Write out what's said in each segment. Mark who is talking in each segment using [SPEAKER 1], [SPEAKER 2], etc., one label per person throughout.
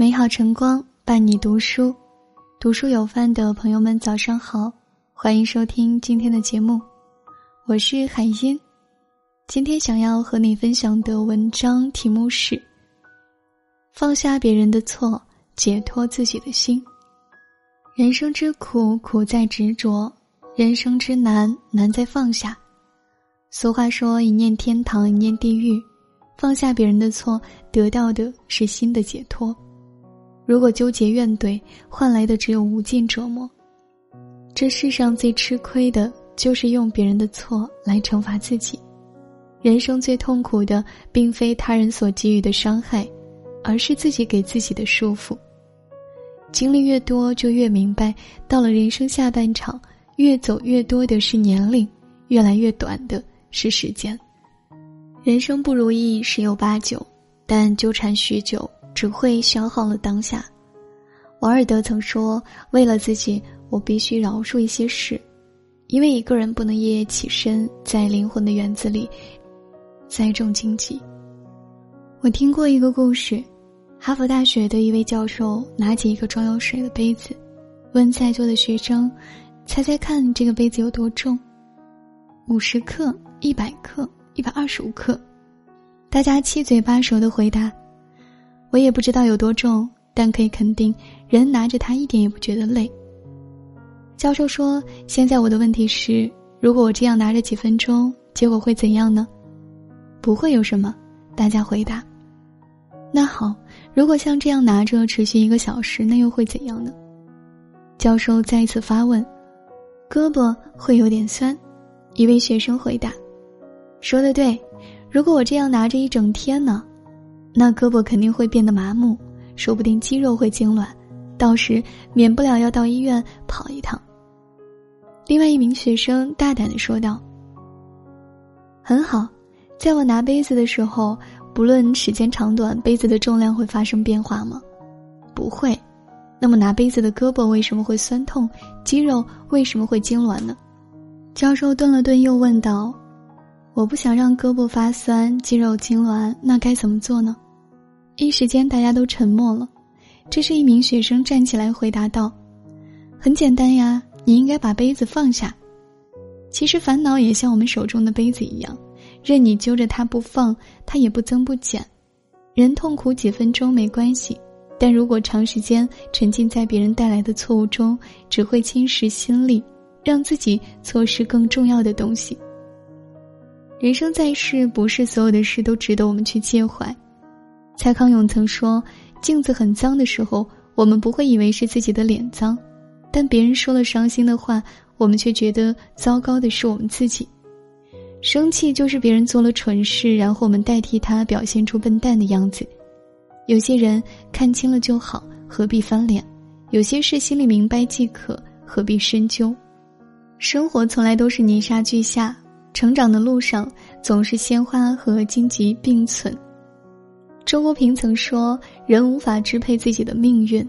[SPEAKER 1] 美好晨光伴你读书，读书有范的朋友们早上好，欢迎收听今天的节目，我是海音。今天想要和你分享的文章题目是：放下别人的错，解脱自己的心。人生之苦，苦在执着；人生之难，难在放下。俗话说：“一念天堂，一念地狱。”放下别人的错，得到的是心的解脱。如果纠结怨怼，换来的只有无尽折磨。这世上最吃亏的就是用别人的错来惩罚自己。人生最痛苦的，并非他人所给予的伤害，而是自己给自己的束缚。经历越多，就越明白，到了人生下半场，越走越多的是年龄，越来越短的是时间。人生不如意十有八九，但纠缠许久。只会消耗了当下。王尔德曾说：“为了自己，我必须饶恕一些事，因为一个人不能夜夜起身，在灵魂的园子里栽种荆棘。”我听过一个故事：哈佛大学的一位教授拿起一个装有水的杯子，问在座的学生：“猜猜看，这个杯子有多重？五十克、一百克、一百二十五克？”大家七嘴八舌的回答。我也不知道有多重，但可以肯定，人拿着它一点也不觉得累。教授说：“现在我的问题是，如果我这样拿着几分钟，结果会怎样呢？”不会有什么，大家回答。那好，如果像这样拿着持续一个小时，那又会怎样呢？教授再一次发问：“胳膊会有点酸。”一位学生回答：“说的对，如果我这样拿着一整天呢？”那胳膊肯定会变得麻木，说不定肌肉会痉挛，到时免不了要到医院跑一趟。另外一名学生大胆的说道：“很好，在我拿杯子的时候，不论时间长短，杯子的重量会发生变化吗？不会。那么拿杯子的胳膊为什么会酸痛，肌肉为什么会痉挛呢？”教授顿了顿，又问道：“我不想让胳膊发酸，肌肉痉挛，那该怎么做呢？”一时间，大家都沉默了。这是一名学生站起来回答道：“很简单呀，你应该把杯子放下。其实烦恼也像我们手中的杯子一样，任你揪着它不放，它也不增不减。人痛苦几分钟没关系，但如果长时间沉浸在别人带来的错误中，只会侵蚀心力，让自己错失更重要的东西。人生在世，不是所有的事都值得我们去介怀。”蔡康永曾说：“镜子很脏的时候，我们不会以为是自己的脸脏，但别人说了伤心的话，我们却觉得糟糕的是我们自己。生气就是别人做了蠢事，然后我们代替他表现出笨蛋的样子。有些人看清了就好，何必翻脸？有些事心里明白即可，何必深究？生活从来都是泥沙俱下，成长的路上总是鲜花和荆棘并存。”周国平曾说：“人无法支配自己的命运，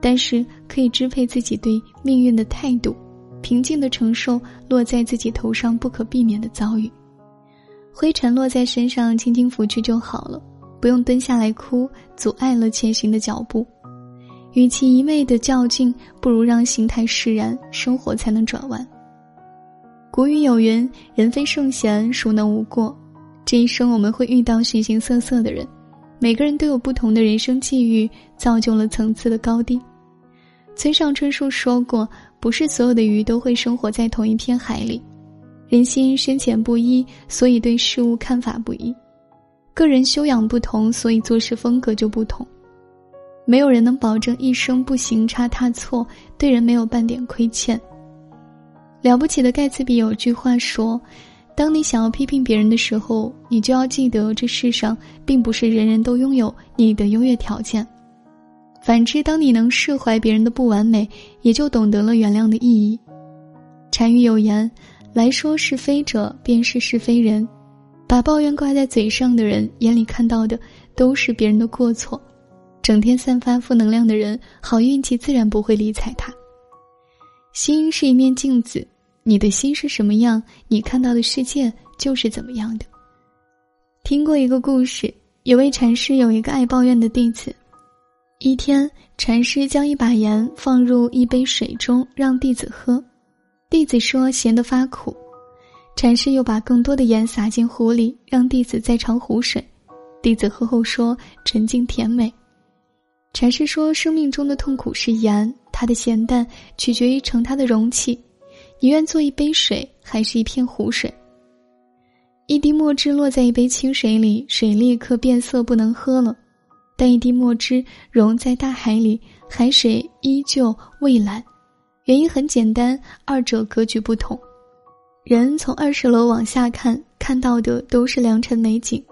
[SPEAKER 1] 但是可以支配自己对命运的态度，平静的承受落在自己头上不可避免的遭遇。灰尘落在身上，轻轻拂去就好了，不用蹲下来哭，阻碍了前行的脚步。与其一味的较劲，不如让心态释然，生活才能转弯。”古语有云：“人非圣贤，孰能无过？”这一生我们会遇到形形色色的人。每个人都有不同的人生际遇，造就了层次的高低。村上春树说过：“不是所有的鱼都会生活在同一片海里，人心深浅不一，所以对事物看法不一；个人修养不同，所以做事风格就不同。没有人能保证一生不行差踏错，对人没有半点亏欠。”了不起的盖茨比有句话说。当你想要批评别人的时候，你就要记得，这世上并不是人人都拥有你的优越条件。反之，当你能释怀别人的不完美，也就懂得了原谅的意义。禅语有言：“来说是非者，便是是非人。”把抱怨挂在嘴上的人，眼里看到的都是别人的过错。整天散发负能量的人，好运气自然不会理睬他。心是一面镜子。你的心是什么样，你看到的世界就是怎么样的。听过一个故事，有位禅师有一个爱抱怨的弟子，一天，禅师将一把盐放入一杯水中，让弟子喝。弟子说咸得发苦。禅师又把更多的盐撒进壶里，让弟子再尝壶水。弟子喝后说沉静甜美。禅师说生命中的痛苦是盐，它的咸淡取决于盛它的容器。你愿做一杯水，还是一片湖水？一滴墨汁落在一杯清水里，水立刻变色，不能喝了；但一滴墨汁溶在大海里，海水依旧蔚蓝。原因很简单，二者格局不同。人从二十楼往下看，看到的都是良辰美景；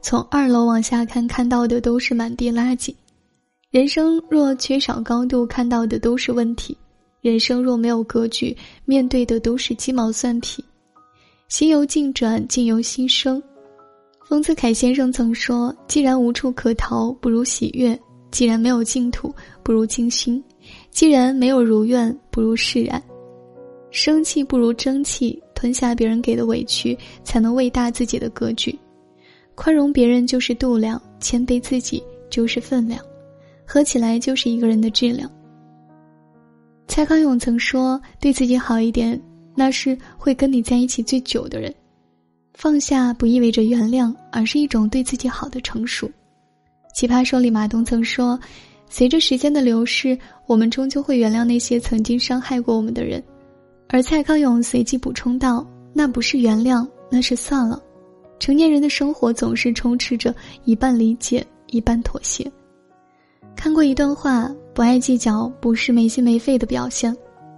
[SPEAKER 1] 从二楼往下看，看到的都是满地垃圾。人生若缺少高度，看到的都是问题；人生若没有格局，面对的都是鸡毛蒜皮。心由境转，境由心生。丰子恺先生曾说：“既然无处可逃，不如喜悦；既然没有净土，不如静心；既然没有如愿，不如释然。生气不如争气，吞下别人给的委屈，才能喂大自己的格局。宽容别人就是度量，谦卑自己就是分量，合起来就是一个人的质量。”蔡康永曾说：“对自己好一点。”那是会跟你在一起最久的人，放下不意味着原谅，而是一种对自己好的成熟。奇葩说里马东曾说：“随着时间的流逝，我们终究会原谅那些曾经伤害过我们的人。”而蔡康永随即补充道：“那不是原谅，那是算了。”成年人的生活总是充斥着一半理解，一半妥协。看过一段话：不爱计较，不是没心没肺的表现。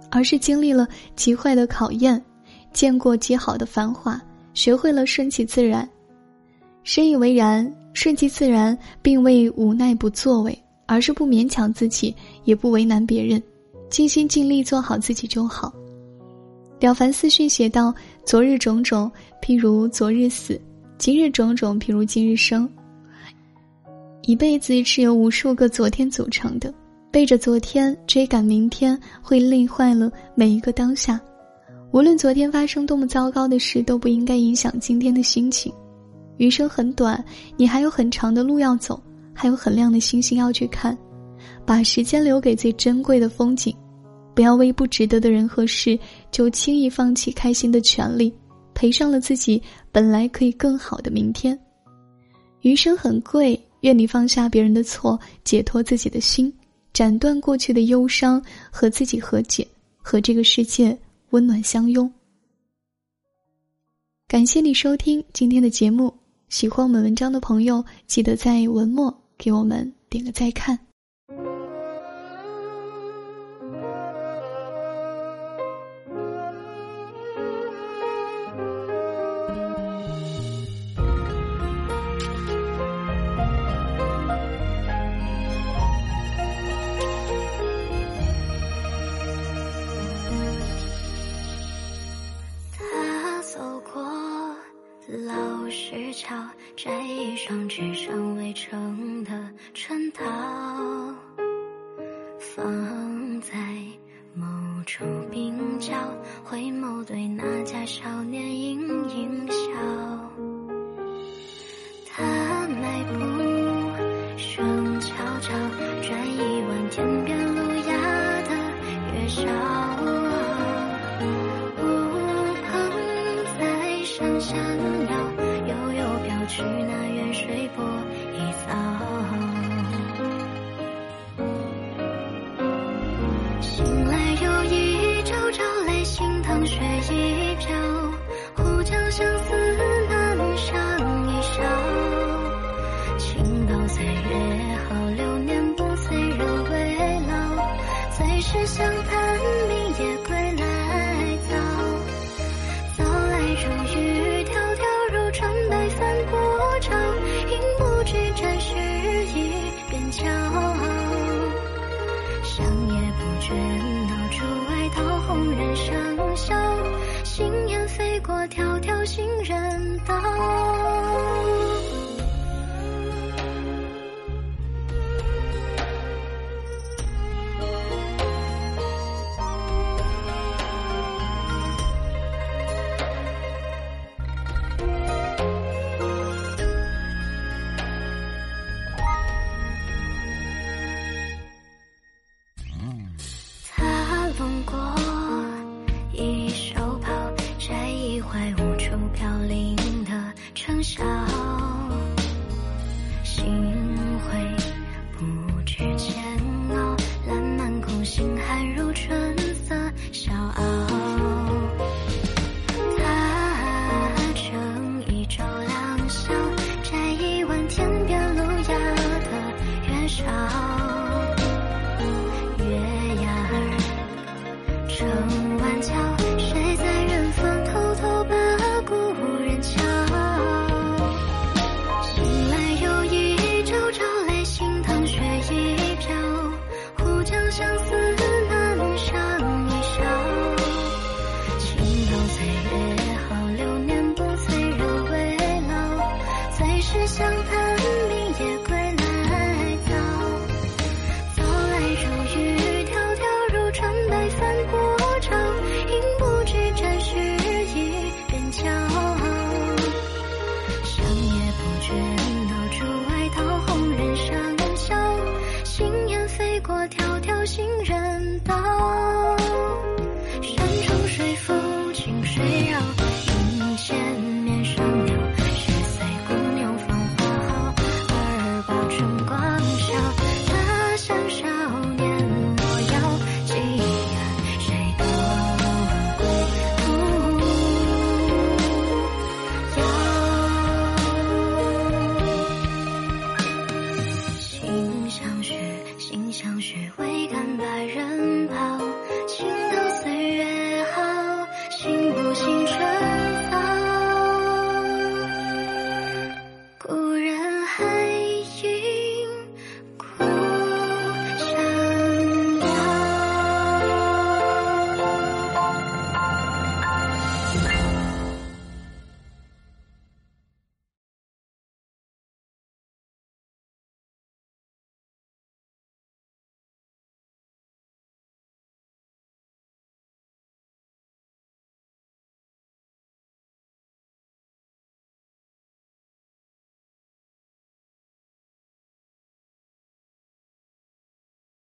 [SPEAKER 1] 而是经历了极坏的考验，见过极好的繁华，学会了顺其自然。深以为然，顺其自然，并未无奈不作为，而是不勉强自己，也不为难别人，尽心尽力做好自己就好。了凡四训写道：“昨日种种，譬如昨日死；今日种种，譬如今日生。”一辈子是由无数个昨天组成的。背着昨天追赶明天，会累坏了每一个当下。无论昨天发生多么糟糕的事，都不应该影响今天的心情。余生很短，你还有很长的路要走，还有很亮的星星要去看。把时间留给最珍贵的风景，不要为不值得的人和事就轻易放弃开心的权利，赔上了自己本来可以更好的明天。余生很贵，愿你放下别人的错，解脱自己的心。斩断过去的忧伤，和自己和解，和这个世界温暖相拥。感谢你收听今天的节目，喜欢我们文章的朋友，记得在文末给我们点个再看。回眸对那家少年盈盈心淌血一瓢，忽将相思难上一笑。情到岁月好，流年不催人未老，最是相盼明夜归来早，早来如雨迢迢如船白帆。骄傲，想也不觉到。笑，心。
[SPEAKER 2] 相许，心相许，未敢把人抛。情到岁月好，心不信？春。